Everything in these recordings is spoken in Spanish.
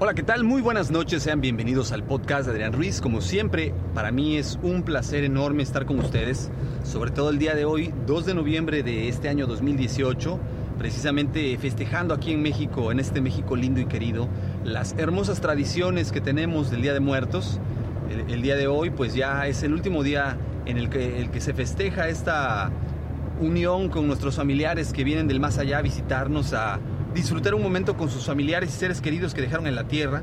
Hola, ¿qué tal? Muy buenas noches, sean bienvenidos al podcast de Adrián Ruiz. Como siempre, para mí es un placer enorme estar con ustedes, sobre todo el día de hoy, 2 de noviembre de este año 2018, precisamente festejando aquí en México, en este México lindo y querido, las hermosas tradiciones que tenemos del Día de Muertos. El, día de hoy, pues ya es el último día en el que, el que se festeja esta unión con nuestros familiares que vienen del más allá a visitarnos a disfrutar un momento con sus familiares y seres queridos que dejaron en la tierra.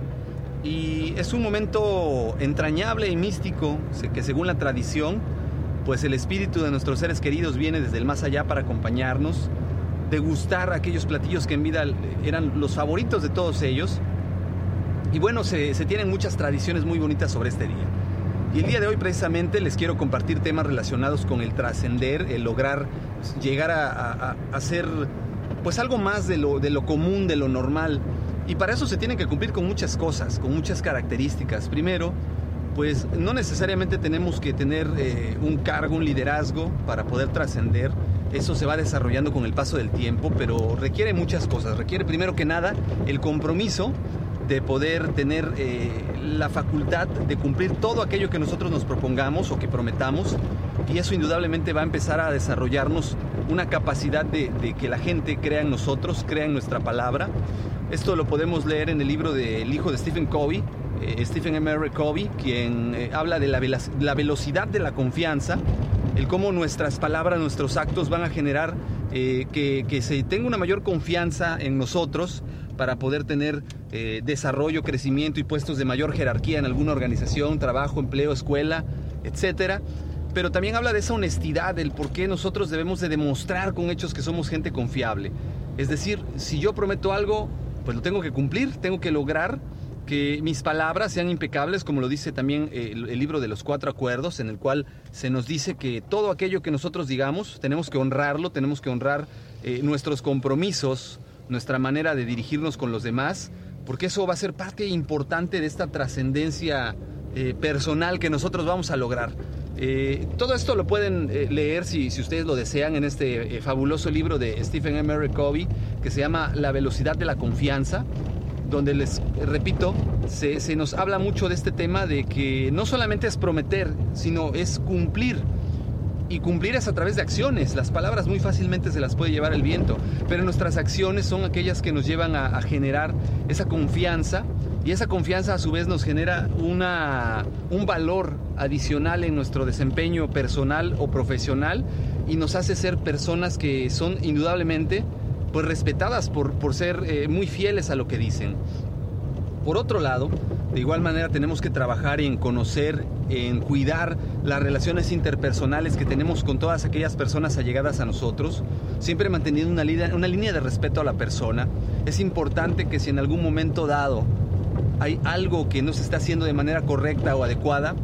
Y es un momento entrañable y místico que según la tradición, pues el espíritu de nuestros seres queridos viene desde el más allá para acompañarnos, degustar aquellos platillos que en vida eran los favoritos de todos ellos. Y bueno, se, tienen muchas tradiciones muy bonitas sobre este día. Y el día de hoy precisamente les quiero compartir temas relacionados con el trascender, el lograr llegar a, a, a ser pues algo más de lo, de lo común, de lo normal. Y para eso se tienen que cumplir con muchas cosas, con muchas características. Primero, pues no necesariamente tenemos que tener eh, un cargo, un liderazgo para poder trascender. Eso se va desarrollando con el paso del tiempo, pero requiere muchas cosas. Requiere primero que nada el compromiso de poder tener eh, la facultad de cumplir todo aquello que nosotros nos propongamos o que prometamos y eso indudablemente va a empezar a desarrollarnos una capacidad de, de, que la gente crea en nosotros, crea en nuestra palabra. Esto lo podemos leer en el libro del hijo de Stephen Covey, eh, Stephen M. R. Covey, quien eh, habla de la, la, velocidad de la confianza, el cómo nuestras palabras, nuestros actos van a generar que, que, se tenga una mayor confianza en nosotros para poder tener eh, desarrollo, crecimiento y puestos de mayor jerarquía en alguna organización, trabajo, empleo, escuela, etcétera pero también habla de esa honestidad, del por qué nosotros debemos de demostrar con hechos que somos gente confiable. Es decir, si yo prometo algo, pues lo tengo que cumplir, tengo que lograr que mis palabras sean impecables, como lo dice también el, el, libro de los cuatro acuerdos, en el cual se nos dice que todo aquello que nosotros digamos, tenemos que honrarlo, tenemos que honrar eh, nuestros compromisos, nuestra manera de dirigirnos con los demás, porque eso va a ser parte importante de esta trascendencia eh, personal que nosotros vamos a lograr. Eh, todo esto lo pueden eh, leer si, si, ustedes lo desean en este fabuloso libro de Stephen M. Covey que se llama La velocidad de la confianza, donde les repito, se, se, nos habla mucho de este tema de que no solamente es prometer, sino es cumplir. Y cumplir es a través de acciones. Las palabras muy fácilmente se las puede llevar el viento, pero nuestras acciones son aquellas que nos llevan a, generar esa confianza y esa confianza a su vez nos genera una, un valor adicional en nuestro desempeño personal o profesional y nos hace ser personas que son indudablemente pues respetadas por, por ser eh, muy fieles a lo que dicen. Por otro lado, de igual manera tenemos que trabajar en conocer, en cuidar las relaciones interpersonales que tenemos con todas aquellas personas allegadas a nosotros, siempre manteniendo una, línea de respeto a la persona. Es importante que si en algún momento dado hay algo que no se está haciendo de manera correcta o adecuada,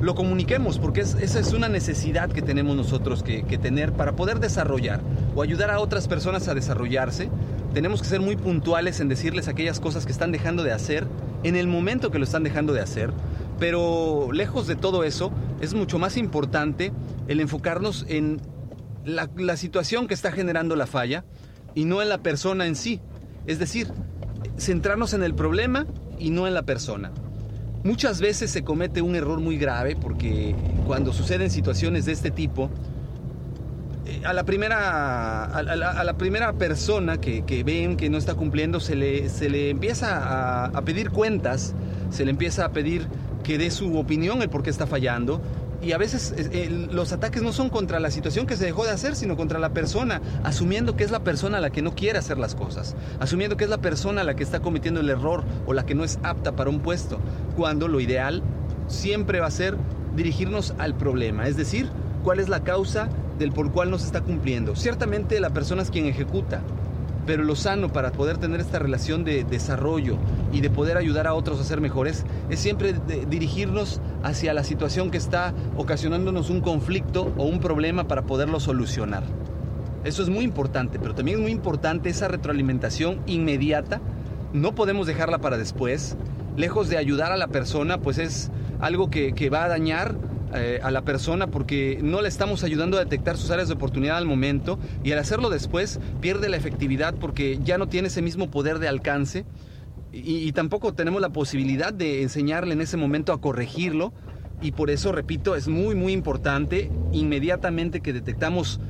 lo comuniquemos, porque es, esa es una necesidad que tenemos nosotros que, tener para poder desarrollar o ayudar a otras personas a desarrollarse. Tenemos que ser muy puntuales en decirles aquellas cosas que están dejando de hacer en el momento que lo están dejando de hacer. Pero lejos de todo eso, es mucho más importante el enfocarnos en la, situación que está generando la falla y no en la persona en sí. Es decir, centrarnos en el problema y no en la persona. Muchas veces se comete un error muy grave porque cuando suceden situaciones de este tipo, a la primera, a la, primera persona que, ven que no está cumpliendo se le, se le empieza a, a, pedir cuentas, se le empieza a pedir que dé su opinión el por qué está fallando. Y a veces eh, los ataques no son contra la situación que se dejó de hacer, sino contra la persona, asumiendo que es la persona la que no quiere hacer las cosas, asumiendo que es la persona la que está cometiendo el error o la que no es apta para un puesto, cuando lo ideal siempre va a ser dirigirnos al problema, es decir, cuál es la causa del por cual no se está cumpliendo. Ciertamente la persona es quien ejecuta, pero lo sano para poder tener esta relación de desarrollo y de poder ayudar a otros a ser mejores es siempre dirigirnos hacia la situación que está ocasionándonos un conflicto o un problema para poderlo solucionar. Eso es muy importante, pero también es muy importante esa retroalimentación inmediata. No podemos dejarla para después. Lejos de ayudar a la persona, pues es algo que, va a dañar eh, a la persona porque no le estamos ayudando a detectar sus áreas de oportunidad al momento y al hacerlo después pierde la efectividad porque ya no tiene ese mismo poder de alcance y, tampoco tenemos la posibilidad de enseñarle en ese momento a corregirlo y por eso, repito, es muy muy importante inmediatamente que detectamos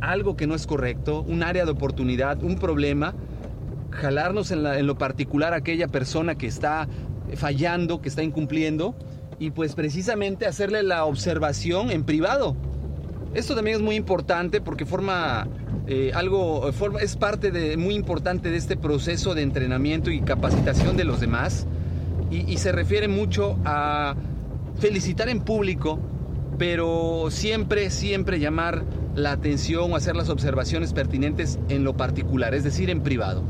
algo que no es correcto, un área de oportunidad, un problema, jalarnos en, en lo particular a aquella persona que está fallando, que está incumpliendo y pues precisamente hacerle la observación en privado. Esto también es muy importante porque forma eh, algo, forma, es parte de, muy importante de este proceso de entrenamiento y capacitación de los demás y, y se refiere mucho a felicitar en público, pero siempre, siempre llamar la atención o hacer las observaciones pertinentes en lo particular, es decir, en privado.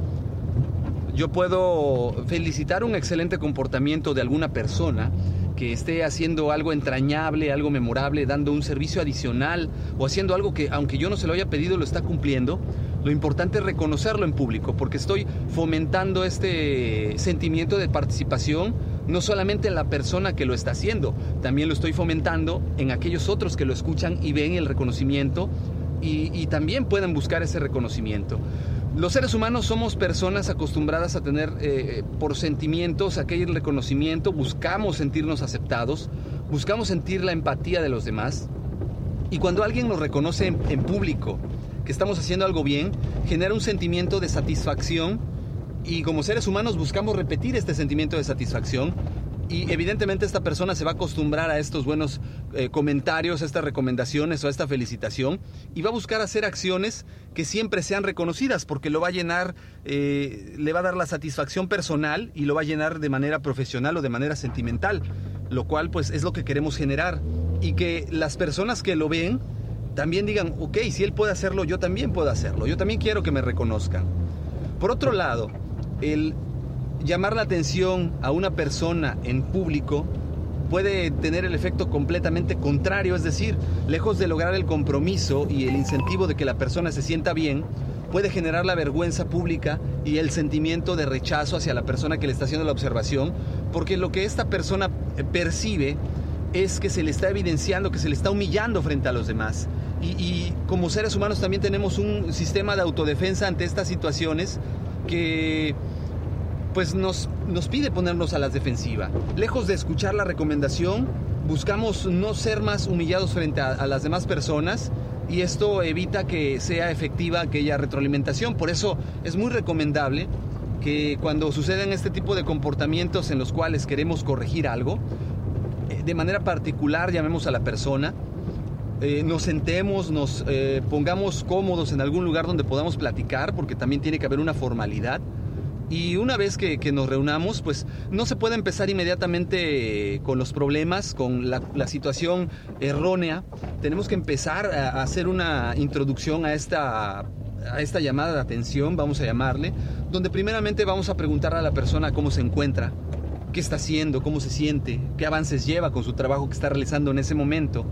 Yo puedo felicitar un excelente comportamiento de alguna persona, que esté haciendo algo entrañable, algo memorable, dando un servicio adicional o haciendo algo que aunque yo no se lo haya pedido lo está cumpliendo, lo importante es reconocerlo en público porque estoy fomentando este sentimiento de participación no solamente en la persona que lo está haciendo, también lo estoy fomentando en aquellos otros que lo escuchan y ven el reconocimiento y, también pueden buscar ese reconocimiento. Los seres humanos somos personas acostumbradas a tener eh, por sentimientos aquel reconocimiento, buscamos sentirnos aceptados, buscamos sentir la empatía de los demás. Y cuando alguien nos reconoce en público que estamos haciendo algo bien, genera un sentimiento de satisfacción y como seres humanos buscamos repetir este sentimiento de satisfacción y evidentemente esta persona se va a acostumbrar a estos buenos eh, comentarios, a estas recomendaciones o a esta felicitación y va a buscar hacer acciones que siempre sean reconocidas porque lo va a llenar, eh, le va a dar la satisfacción personal y lo va a llenar de manera profesional o de manera sentimental, lo cual pues es lo que queremos generar y que las personas que lo ven también digan, ok, si él puede hacerlo, yo también puedo hacerlo, yo también quiero que me reconozcan. Por otro lado, el llamar la atención a una persona en público puede tener el efecto completamente contrario, es decir, lejos de lograr el compromiso y el incentivo de que la persona se sienta bien, puede generar la vergüenza pública y el sentimiento de rechazo hacia la persona que le está haciendo la observación, porque lo que esta persona eh, percibe es que se le está evidenciando, que se le está humillando frente a los demás. Y, y como seres humanos también tenemos un sistema de autodefensa ante estas situaciones que pues nos, nos pide ponernos a la defensiva. Lejos de escuchar la recomendación, buscamos no ser más humillados frente a, las demás personas y esto evita que sea efectiva aquella retroalimentación. Por eso es muy recomendable que cuando suceden este tipo de comportamientos en los cuales queremos corregir algo, eh, de manera particular llamemos a la persona, eh, nos sentemos, nos eh, pongamos cómodos en algún lugar donde podamos platicar, porque también tiene que haber una formalidad y una vez que, nos reunamos, pues no se puede empezar inmediatamente con los problemas, con la, situación errónea. Tenemos que empezar a hacer una introducción a esta, a esta llamada de atención, vamos a llamarle, donde primeramente vamos a preguntar a la persona cómo se encuentra, qué está haciendo, cómo se siente, qué avances lleva con su trabajo que está realizando en ese momento.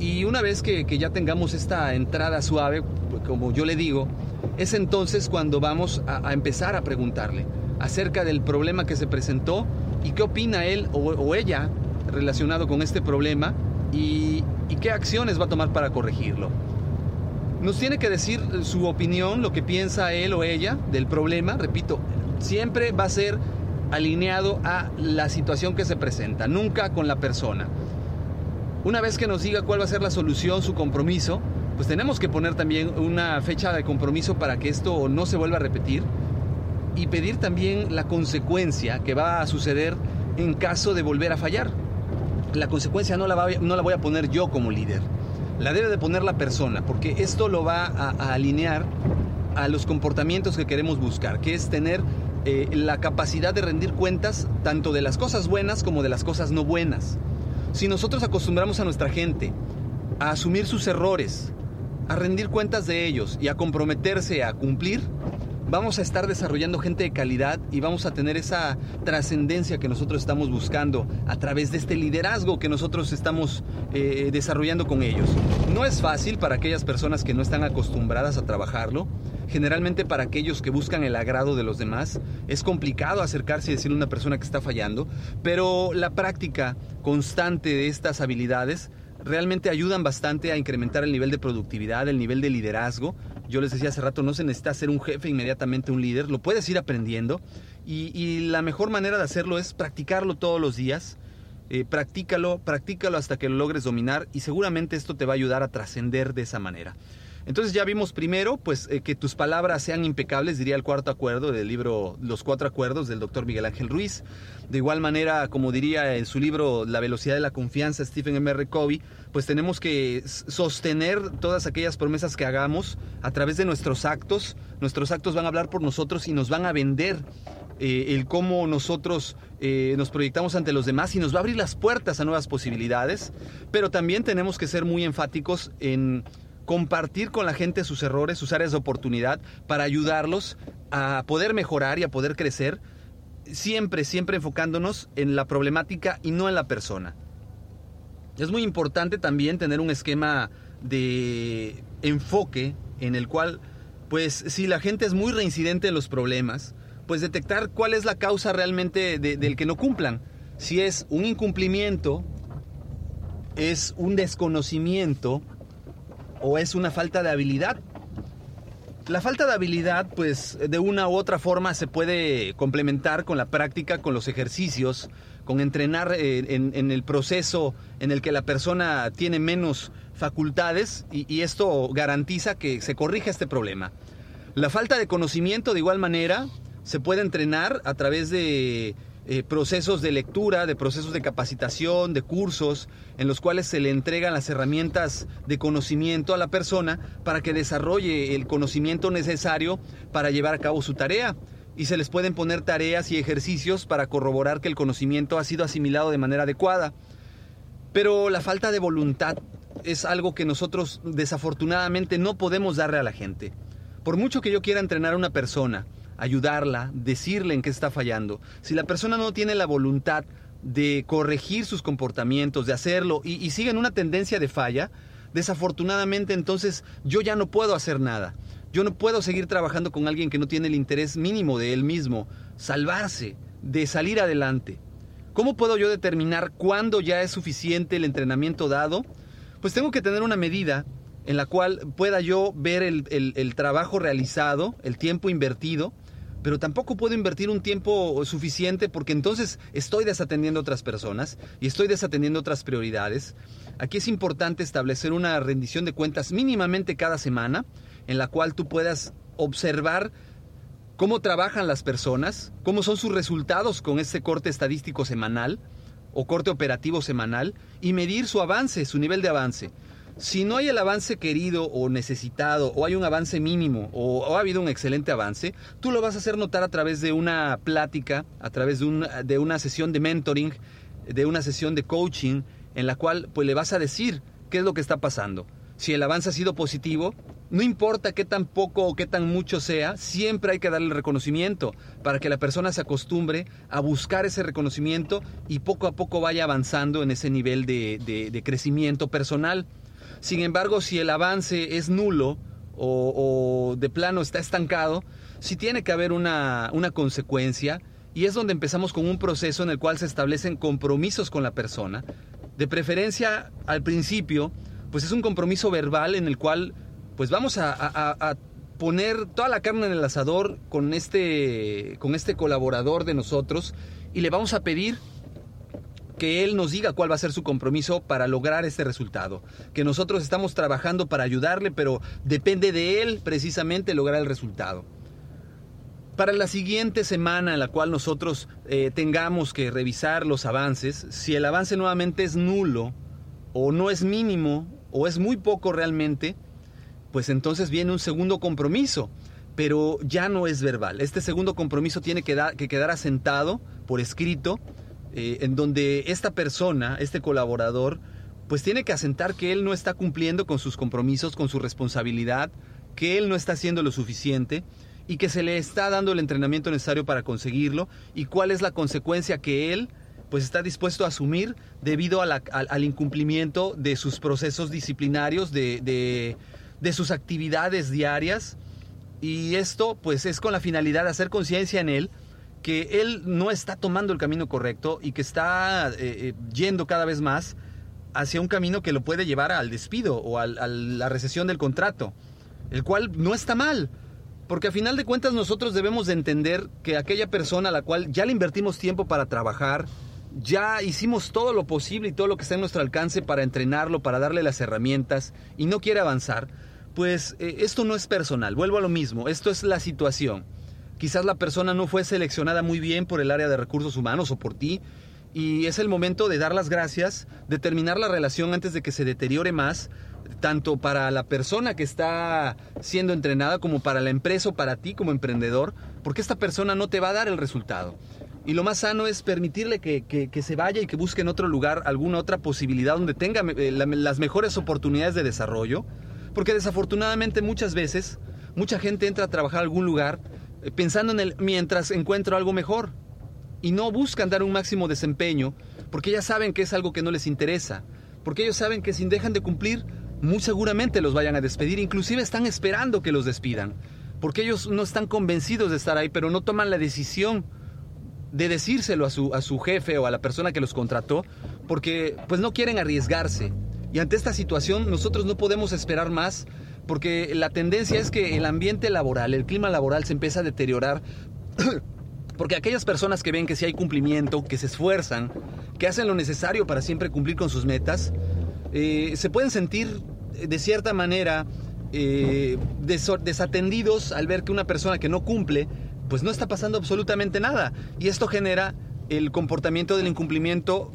Y una vez que, ya tengamos esta entrada suave, como yo le digo, es entonces cuando vamos a, empezar a preguntarle acerca del problema que se presentó y qué opina él o, ella relacionado con este problema y, qué acciones va a tomar para corregirlo. Nos tiene que decir su opinión, lo que piensa él o ella del problema, repito, siempre va a ser alineado a la situación que se presenta, nunca con la persona. Una vez que nos diga cuál va a ser la solución, su compromiso, pues tenemos que poner también una fecha de compromiso para que esto no se vuelva a repetir y pedir también la consecuencia que va a suceder en caso de volver a fallar. La consecuencia no la, no la voy a poner yo como líder, la debe de poner la persona, porque esto lo va a, alinear a los comportamientos que queremos buscar, que es tener eh, la capacidad de rendir cuentas tanto de las cosas buenas como de las cosas no buenas. Si nosotros acostumbramos a nuestra gente a asumir sus errores, a rendir cuentas de ellos y a comprometerse a cumplir, vamos a estar desarrollando gente de calidad y vamos a tener esa trascendencia que nosotros estamos buscando a través de este liderazgo que nosotros estamos eh, desarrollando con ellos. No es fácil para aquellas personas que no están acostumbradas a trabajarlo. Generalmente para aquellos que buscan el agrado de los demás es complicado acercarse y decirle a una persona que está fallando, pero la práctica constante de estas habilidades realmente ayudan bastante a incrementar el nivel de productividad, el nivel de liderazgo. Yo les decía hace rato, no se necesita ser un jefe inmediatamente un líder, lo puedes ir aprendiendo y, la mejor manera de hacerlo es practicarlo todos los días. Eh, practícalo, practícalo hasta que lo logres dominar y seguramente esto te va a ayudar a trascender de esa manera. Entonces ya vimos primero, pues, eh, que tus palabras sean impecables, diría el cuarto acuerdo del libro Los Cuatro Acuerdos del doctor Miguel Ángel Ruiz. De igual manera, como diría en su libro La Velocidad de la Confianza, Stephen M. Covey, pues tenemos que sostener todas aquellas promesas que hagamos a través de nuestros actos. Nuestros actos van a hablar por nosotros y nos van a vender eh, el cómo nosotros eh, nos proyectamos ante los demás y nos va a abrir las puertas a nuevas posibilidades, pero también tenemos que ser muy enfáticos en compartir con la gente sus errores, sus áreas de oportunidad, para ayudarlos a poder mejorar y a poder crecer, siempre, siempre enfocándonos en la problemática y no en la persona. Es muy importante también tener un esquema de enfoque en el cual, pues si la gente es muy reincidente en los problemas, pues detectar cuál es la causa realmente del que no cumplan. Si es un incumplimiento, es un desconocimiento, o es una falta de habilidad. La falta de habilidad, pues de una u otra forma se puede complementar con la práctica, con los ejercicios, con entrenar eh, en, el proceso en el que la persona tiene menos facultades y, esto garantiza que se corrija este problema. La falta de conocimiento, de igual manera, se puede entrenar a través de eh, procesos de lectura, de procesos de capacitación, de cursos, en los cuales se le entregan las herramientas de conocimiento a la persona para que desarrolle el conocimiento necesario para llevar a cabo su tarea. Y se les pueden poner tareas y ejercicios para corroborar que el conocimiento ha sido asimilado de manera adecuada. Pero la falta de voluntad es algo que nosotros desafortunadamente no podemos darle a la gente. Por mucho que yo quiera entrenar a una persona, ayudarla, decirle en qué está fallando. Si la persona no tiene la voluntad de corregir sus comportamientos, de hacerlo y, y sigue en una tendencia de falla, desafortunadamente entonces yo ya no puedo hacer nada. Yo no puedo seguir trabajando con alguien que no tiene el interés mínimo de él mismo, salvarse, de salir adelante. ¿Cómo puedo yo determinar cuándo ya es suficiente el entrenamiento dado? Pues tengo que tener una medida en la cual pueda yo ver el, el trabajo realizado, el tiempo invertido, pero tampoco puedo invertir un tiempo suficiente porque entonces estoy desatendiendo otras personas y estoy desatendiendo otras prioridades. Aquí es importante establecer una rendición de cuentas mínimamente cada semana en la cual tú puedas observar cómo trabajan las personas, cómo son sus resultados con este corte estadístico semanal o corte operativo semanal y medir su avance, su nivel de avance. Si no hay el avance querido o necesitado, o hay un avance mínimo, o, ha habido un excelente avance, tú lo vas a hacer notar a través de una plática, a través de, de una sesión de mentoring, de una sesión de coaching, en la cual pues le vas a decir qué es lo que está pasando. Si el avance ha sido positivo, no importa qué tan poco o qué tan mucho sea, siempre hay que darle el reconocimiento para que la persona se acostumbre a buscar ese reconocimiento y poco a poco vaya avanzando en ese nivel de crecimiento personal. Sin embargo, si el avance es nulo o, de plano está estancado, sí tiene que haber una, una consecuencia y es donde empezamos con un proceso en el cual se establecen compromisos con la persona. De preferencia, al principio, pues es un compromiso verbal en el cual pues vamos a, a, poner toda la carne en el asador con este, con este colaborador de nosotros y le vamos a pedir que Él nos diga cuál va a ser su compromiso para lograr este resultado. Que nosotros estamos trabajando para ayudarle, pero depende de Él precisamente lograr el resultado. Para la siguiente semana en la cual nosotros eh, tengamos que revisar los avances, si el avance nuevamente es nulo, o no es mínimo, o es muy poco realmente, pues entonces viene un segundo compromiso, pero ya no es verbal. Este segundo compromiso tiene que, que quedar asentado por escrito eh, en donde esta persona, este colaborador, pues tiene que asentar que él no está cumpliendo con sus compromisos, con su responsabilidad, que él no está haciendo lo suficiente y que se le está dando el entrenamiento necesario para conseguirlo y cuál es la consecuencia que él pues está dispuesto a asumir debido al, incumplimiento de sus procesos disciplinarios, de, de sus actividades diarias. Y esto pues es con la finalidad de hacer conciencia en él que él no está tomando el camino correcto y que está eh, eh, yendo cada vez más hacia un camino que lo puede llevar al despido o a la recesión del contrato, el cual no está mal, porque a final de cuentas nosotros debemos de entender que aquella persona a la cual ya le invertimos tiempo para trabajar, ya hicimos todo lo posible y todo lo que está en nuestro alcance para entrenarlo, para darle las herramientas y no quiere avanzar, pues eh, esto no es personal, vuelvo a lo mismo, esto es la situación. Quizás la persona no fue seleccionada muy bien por el área de recursos humanos o por ti y es el momento de dar las gracias, de terminar la relación antes de que se deteriore más, tanto para la persona que está siendo entrenada como para la empresa o para ti como emprendedor, porque esta persona no te va a dar el resultado. Y lo más sano es permitirle que, se vaya y que busque en otro lugar alguna otra posibilidad donde tenga eh, las mejores oportunidades de desarrollo, porque desafortunadamente muchas veces mucha gente entra a trabajar a algún lugar pensando en el mientras encuentro algo mejor y no buscan dar un máximo desempeño porque ya saben que es algo que no les interesa, porque ellos saben que si dejan de cumplir, muy seguramente los vayan a despedir, inclusive están esperando que los despidan, porque ellos no están convencidos de estar ahí, pero no toman la decisión de decírselo a su, a su jefe o a la persona que los contrató, porque pues no quieren arriesgarse. Y ante esta situación nosotros no podemos esperar más porque la tendencia es que el ambiente laboral, el clima laboral se empieza a deteriorar Porque aquellas personas que ven que si hay cumplimiento, que se esfuerzan, que hacen lo necesario para siempre cumplir con sus metas, eh, se pueden sentir eh, de cierta manera eh, desatendidos al ver que una persona que no cumple, pues no está pasando absolutamente nada. Y esto genera el comportamiento del incumplimiento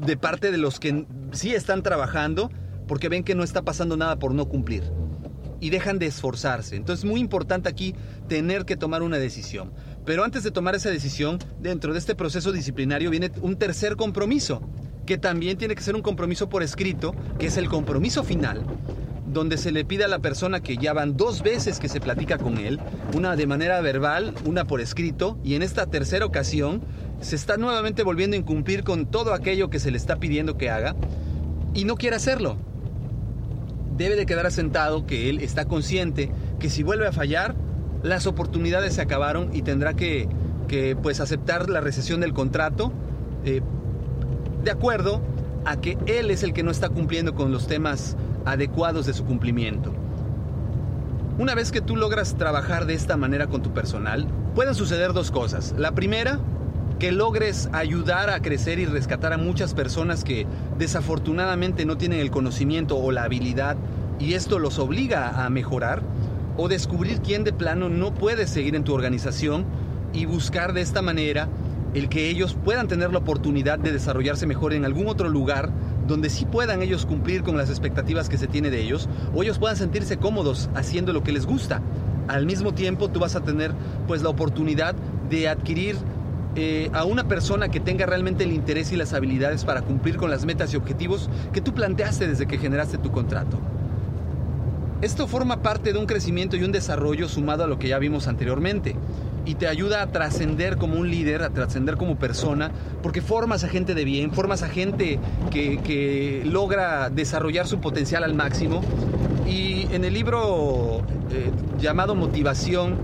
de parte de los que sí están trabajando porque ven que no está pasando nada por no cumplir y dejan de esforzarse. Entonces es muy importante aquí tener que tomar una decisión. Pero antes de tomar esa decisión, dentro de este proceso disciplinario viene un tercer compromiso, que también tiene que ser un compromiso por escrito, que es el compromiso final, donde se le pide a la persona que ya van dos veces que se platica con él, una de manera verbal, una por escrito, y en esta tercera ocasión se está nuevamente volviendo a incumplir con todo aquello que se le está pidiendo que haga y no quiere hacerlo debe de quedar asentado que él está consciente que si vuelve a fallar, las oportunidades se acabaron y tendrá que, pues aceptar la recesión del contrato eh, de acuerdo a que él es el que no está cumpliendo con los temas adecuados de su cumplimiento. Una vez que tú logras trabajar de esta manera con tu personal, pueden suceder dos cosas. La primera, que logres ayudar a crecer y rescatar a muchas personas que desafortunadamente no tienen el conocimiento o la habilidad y esto los obliga a mejorar, o descubrir quién de plano no puede seguir en tu organización y buscar de esta manera el que ellos puedan tener la oportunidad de desarrollarse mejor en algún otro lugar donde sí puedan ellos cumplir con las expectativas que se tiene de ellos o ellos puedan sentirse cómodos haciendo lo que les gusta. Al mismo tiempo tú vas a tener pues la oportunidad de adquirir eh, a una persona que tenga realmente el interés y las habilidades para cumplir con las metas y objetivos que tú planteaste desde que generaste tu contrato. Esto forma parte de un crecimiento y un desarrollo sumado a lo que ya vimos anteriormente y te ayuda a trascender como un líder, a trascender como persona, porque formas a gente de bien, formas a gente que, logra desarrollar su potencial al máximo. Y en el libro eh, llamado Motivación,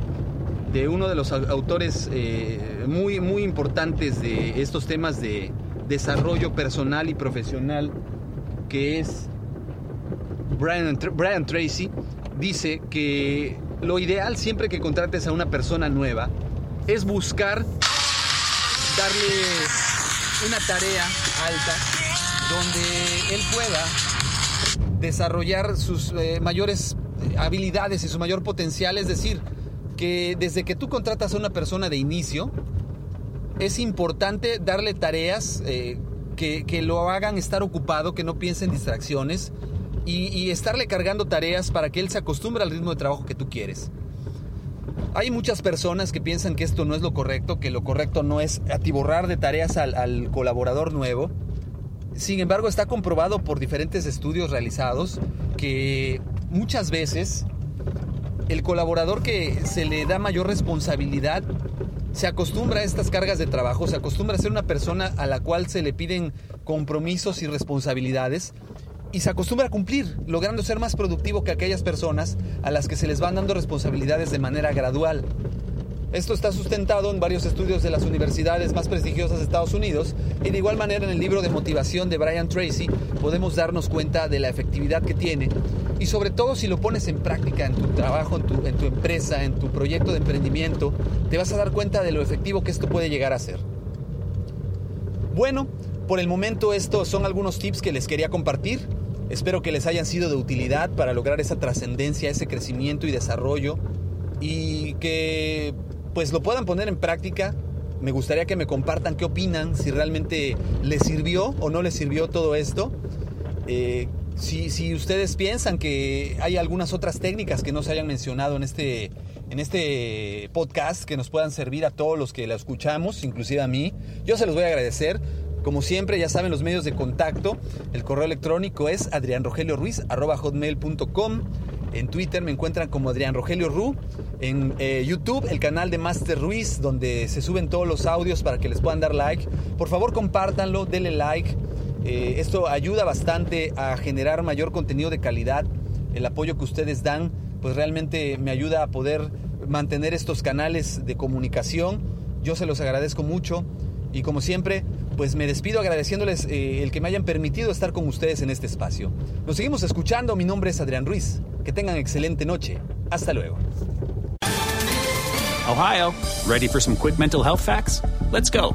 de uno de los autores eh, muy, muy importantes de estos temas de desarrollo personal y profesional, que es Brian, Brian Tracy, dice que lo ideal siempre que contrates a una persona nueva es buscar darle una tarea alta donde él pueda desarrollar sus eh, mayores habilidades y su mayor potencial, es decir, que desde que tú contratas a una persona de inicio, es importante darle tareas eh, que, lo hagan estar ocupado, que no piense en distracciones y, estarle cargando tareas para que él se acostumbre al ritmo de trabajo que tú quieres. Hay muchas personas que piensan que esto no es lo correcto, que lo correcto no es atiborrar de tareas al colaborador nuevo. Sin embargo, está comprobado por diferentes estudios realizados que muchas veces el colaborador que se le da mayor responsabilidad se acostumbra a estas cargas de trabajo, se acostumbra a ser una persona a la cual se le piden compromisos y responsabilidades y se acostumbra a cumplir, logrando ser más productivo que aquellas personas a las que se les van dando responsabilidades de manera gradual. Esto está sustentado en varios estudios de las universidades más prestigiosas de Estados Unidos y de igual manera en el libro de motivación de Brian Tracy podemos darnos cuenta de la efectividad que tiene y sobre todo si lo pones en práctica en tu trabajo, en tu, empresa, en tu proyecto de emprendimiento, te vas a dar cuenta de lo efectivo que esto puede llegar a ser. Bueno, por el momento estos son algunos tips que les quería compartir. Espero que les hayan sido de utilidad para lograr esa trascendencia, ese crecimiento y desarrollo y que pues lo puedan poner en práctica. Me gustaría que me compartan qué opinan, si realmente les sirvió o no les sirvió todo esto. Eh, si, ustedes piensan que hay algunas otras técnicas que no se hayan mencionado en este, en este podcast que nos puedan servir a todos los que la escuchamos, inclusive a mí, yo se los voy a agradecer. Como siempre, ya saben los medios de contacto. El correo electrónico es adrianrogelioruiz.com. En Twitter me encuentran como Adrián Rogelio Ru. En eh, YouTube, el canal de Master Ruiz, donde se suben todos los audios para que les puedan dar like. Por favor, compártanlo, denle like. Eh, esto ayuda bastante a generar mayor contenido de calidad. El apoyo que ustedes dan, pues realmente me ayuda a poder mantener estos canales de comunicación. Yo se los agradezco mucho. Y como siempre, pues me despido agradeciéndoles eh, el que me hayan permitido estar con ustedes en este espacio. Nos seguimos escuchando. Mi nombre es Adrián Ruiz. Que tengan excelente noche. Hasta luego. Ohio, ready for some quick mental health facts? Let's go.